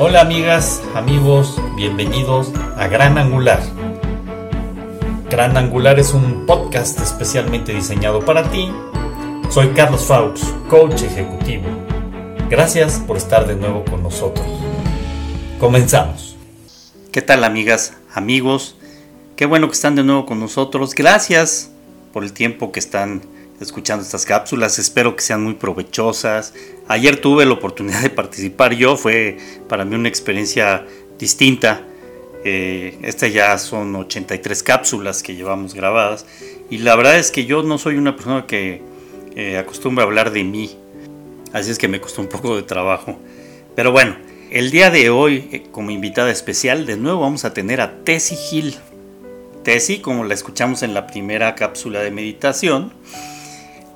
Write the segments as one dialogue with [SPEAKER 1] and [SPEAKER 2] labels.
[SPEAKER 1] Hola amigas, amigos, bienvenidos a Gran Angular. Gran Angular es un podcast especialmente diseñado para ti. Soy Carlos Faux, coach ejecutivo. Gracias por estar de nuevo con nosotros. Comenzamos. ¿Qué tal amigas, amigos? Qué bueno que están de nuevo con nosotros. Gracias por el tiempo que están escuchando estas cápsulas. Espero que sean muy provechosas. Ayer tuve la oportunidad de participar yo. Fue para mí una experiencia distinta. Eh, estas ya son 83 cápsulas que llevamos grabadas. Y la verdad es que yo no soy una persona que eh, acostumbra hablar de mí. Así es que me costó un poco de trabajo. Pero bueno, el día de hoy, eh, como invitada especial, de nuevo vamos a tener a Tessie Hill. Tessie, como la escuchamos en la primera cápsula de meditación,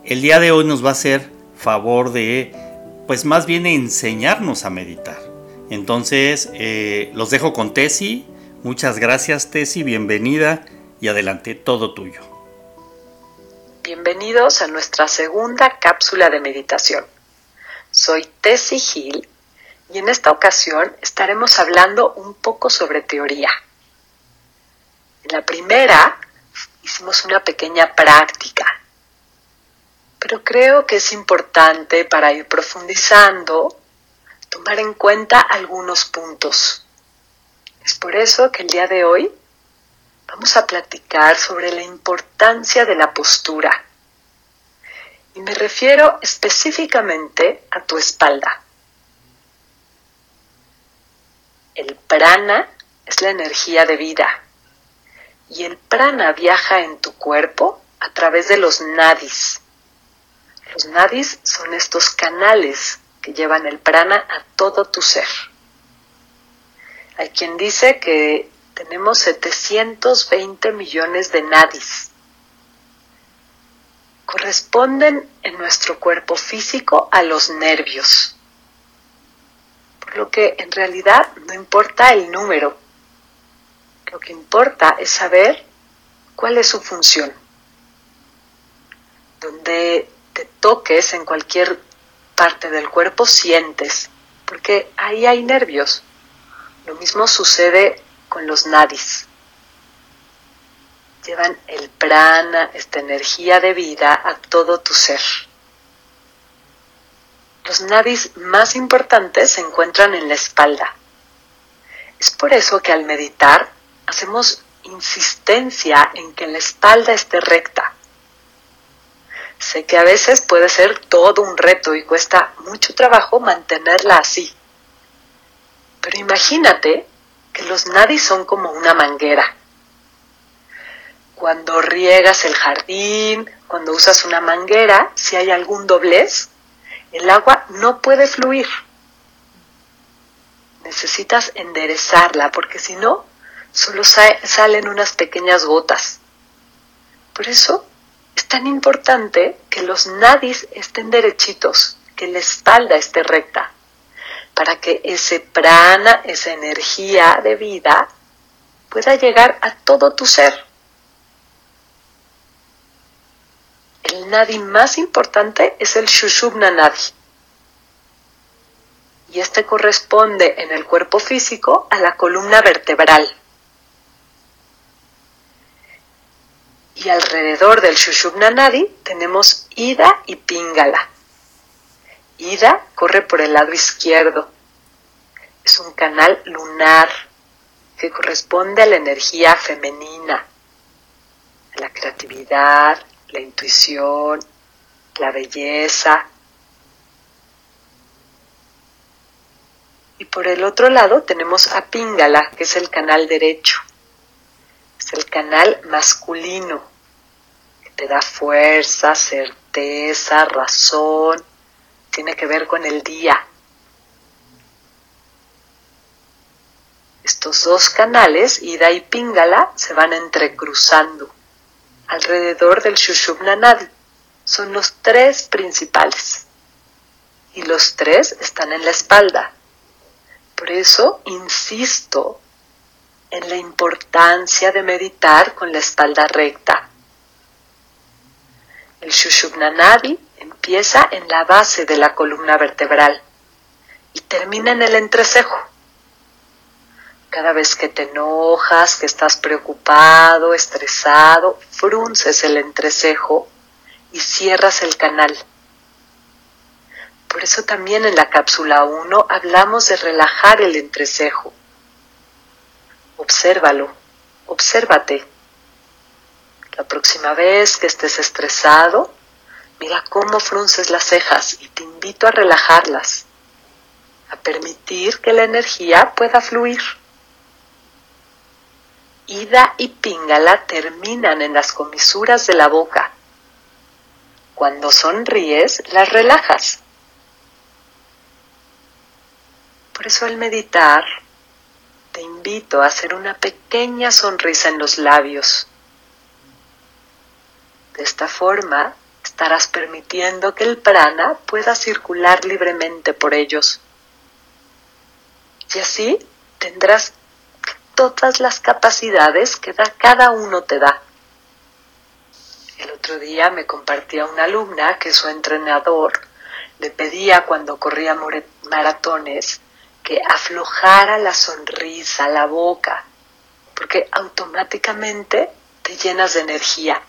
[SPEAKER 1] el día de hoy nos va a hacer favor de, pues más bien enseñarnos a meditar. Entonces, eh, los dejo con Tesi. Muchas gracias, Tesi. Bienvenida y adelante, todo tuyo.
[SPEAKER 2] Bienvenidos a nuestra segunda cápsula de meditación. Soy Tesi Gil y en esta ocasión estaremos hablando un poco sobre teoría. En la primera hicimos una pequeña práctica pero creo que es importante para ir profundizando tomar en cuenta algunos puntos. Es por eso que el día de hoy vamos a platicar sobre la importancia de la postura. Y me refiero específicamente a tu espalda. El prana es la energía de vida y el prana viaja en tu cuerpo a través de los nadis, los nadis son estos canales que llevan el prana a todo tu ser. Hay quien dice que tenemos 720 millones de nadis. Corresponden en nuestro cuerpo físico a los nervios. Por lo que en realidad no importa el número. Lo que importa es saber cuál es su función. Donde te toques en cualquier parte del cuerpo, sientes, porque ahí hay nervios. Lo mismo sucede con los nadis. Llevan el prana, esta energía de vida, a todo tu ser. Los nadis más importantes se encuentran en la espalda. Es por eso que al meditar hacemos insistencia en que la espalda esté recta Sé que a veces puede ser todo un reto y cuesta mucho trabajo mantenerla así. Pero imagínate que los nadis son como una manguera. Cuando riegas el jardín, cuando usas una manguera, si hay algún doblez, el agua no puede fluir. Necesitas enderezarla porque si no, solo salen unas pequeñas gotas. Por eso es tan importante que los nadis estén derechitos, que la espalda esté recta, para que ese prana, esa energía de vida, pueda llegar a todo tu ser. El nadi más importante es el Shushubna Nadi. Y este corresponde en el cuerpo físico a la columna vertebral. Y alrededor del Shushubna Nadi tenemos Ida y Pingala. Ida corre por el lado izquierdo. Es un canal lunar que corresponde a la energía femenina, a la creatividad, la intuición, la belleza. Y por el otro lado tenemos a Pingala, que es el canal derecho. Es el canal masculino te da fuerza, certeza, razón, tiene que ver con el día. Estos dos canales, Ida y Pingala, se van entrecruzando alrededor del Shushubna Nadi. Son los tres principales. Y los tres están en la espalda. Por eso insisto en la importancia de meditar con la espalda recta. El Shushubnanadi empieza en la base de la columna vertebral y termina en el entrecejo, Cada vez que te enojas, que estás preocupado, estresado, frunces el entrecejo y cierras el canal. Por eso también en la cápsula 1 hablamos de relajar el entrecejo. Obsérvalo, obsérvate. La próxima vez que estés estresado, mira cómo frunces las cejas y te invito a relajarlas, a permitir que la energía pueda fluir. Ida y Pingala terminan en las comisuras de la boca. Cuando sonríes, las relajas. Por eso al meditar, te invito a hacer una pequeña sonrisa en los labios. De esta forma, estarás permitiendo que el prana pueda circular libremente por ellos. Y así tendrás todas las capacidades que da, cada uno te da. El otro día me compartía una alumna que su entrenador le pedía cuando corría maratones que aflojara la sonrisa, la boca, porque automáticamente te llenas de energía.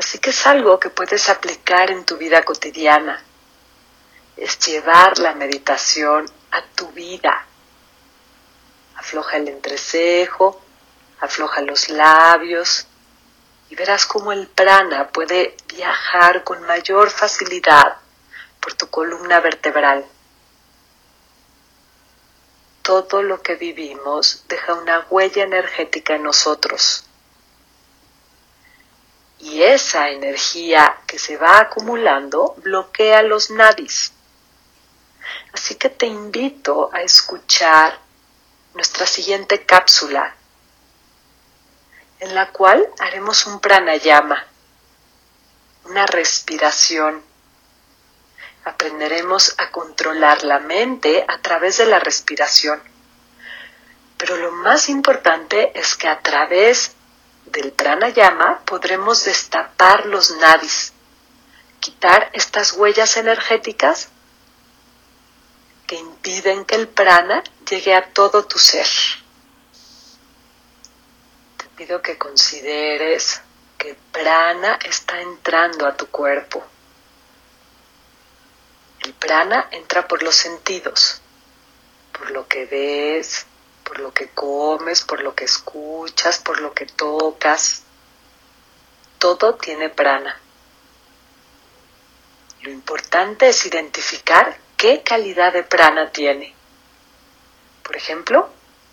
[SPEAKER 2] Así que es algo que puedes aplicar en tu vida cotidiana. Es llevar la meditación a tu vida, afloja el entrecejo, afloja los labios y verás cómo el prana puede viajar con mayor facilidad por tu columna vertebral. Todo lo que vivimos deja una huella energética en nosotros. Y esa energía que se va acumulando bloquea los nadis. Así que te invito a escuchar nuestra siguiente cápsula, en la cual haremos un pranayama, una respiración. Aprenderemos a controlar la mente a través de la respiración. Pero lo más importante es que a través del pranayama podremos destapar los nadis, quitar estas huellas energéticas que impiden que el prana llegue a todo tu ser. Te pido que consideres que prana está entrando a tu cuerpo. El prana entra por los sentidos, por lo que ves, por lo que comes, por lo que escuchas, por lo que tocas. Todo tiene prana. Lo importante es identificar qué calidad de prana tiene. Por ejemplo,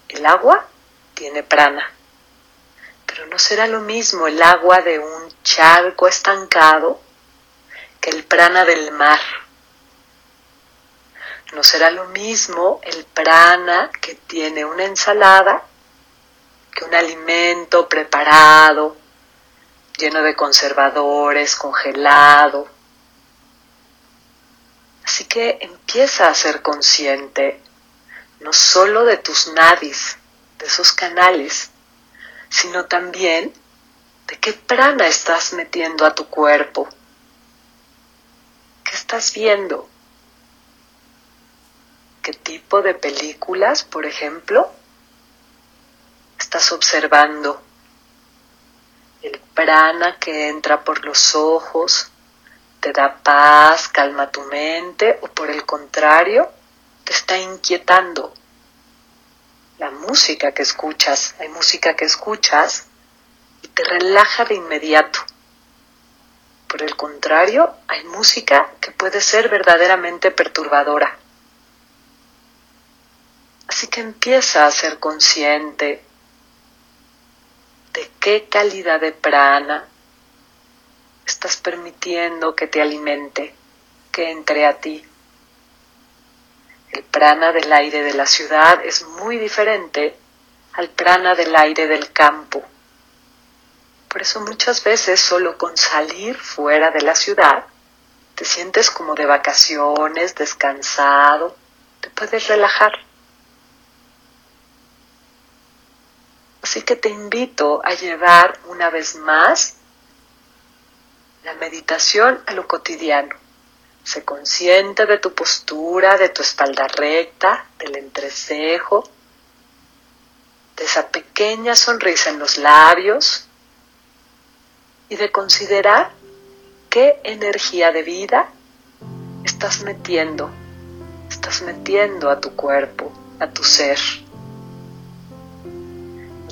[SPEAKER 2] el agua tiene prana, pero no será lo mismo el agua de un charco estancado que el prana del mar. No será lo mismo el prana que tiene una ensalada que un alimento preparado, lleno de conservadores, congelado, Así que empieza a ser consciente no solo de tus nadis, de esos canales, sino también de qué prana estás metiendo a tu cuerpo. ¿Qué estás viendo? ¿Qué tipo de películas, por ejemplo, estás observando? El prana que entra por los ojos, te da paz, calma tu mente o por el contrario, te está inquietando. La música que escuchas, hay música que escuchas y te relaja de inmediato. Por el contrario, hay música que puede ser verdaderamente perturbadora. Así que empieza a ser consciente de qué calidad de prana estás permitiendo que te alimente, que entre a ti. El prana del aire de la ciudad es muy diferente al prana del aire del campo. Por eso muchas veces solo con salir fuera de la ciudad te sientes como de vacaciones, descansado, te puedes relajar. Así que te invito a llevar una vez más la meditación a lo cotidiano. Se consciente de tu postura, de tu espalda recta, del entrecejo. de esa pequeña sonrisa en los labios y de considerar qué energía de vida estás metiendo, estás metiendo a tu cuerpo, a tu ser.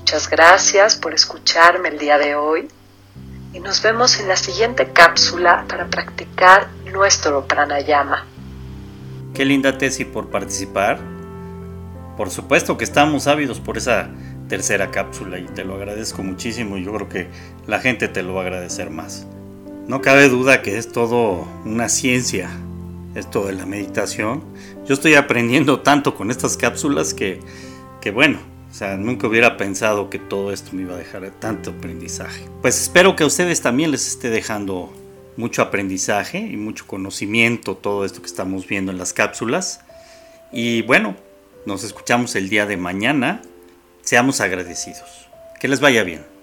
[SPEAKER 2] Muchas gracias por escucharme el día de hoy y nos vemos en la siguiente cápsula para practicar nuestro pranayama.
[SPEAKER 1] Qué linda Tesi por participar. Por supuesto que estamos ávidos por esa tercera cápsula y te lo agradezco muchísimo y yo creo que la gente te lo va a agradecer más. No cabe duda que es todo una ciencia esto de la meditación. Yo estoy aprendiendo tanto con estas cápsulas que, que bueno, o sea, nunca hubiera pensado que todo esto me iba a dejar tanto aprendizaje. Pues espero que a ustedes también les esté dejando mucho aprendizaje y mucho conocimiento todo esto que estamos viendo en las cápsulas. Y bueno, nos escuchamos el día de mañana. Seamos agradecidos. Que les vaya bien.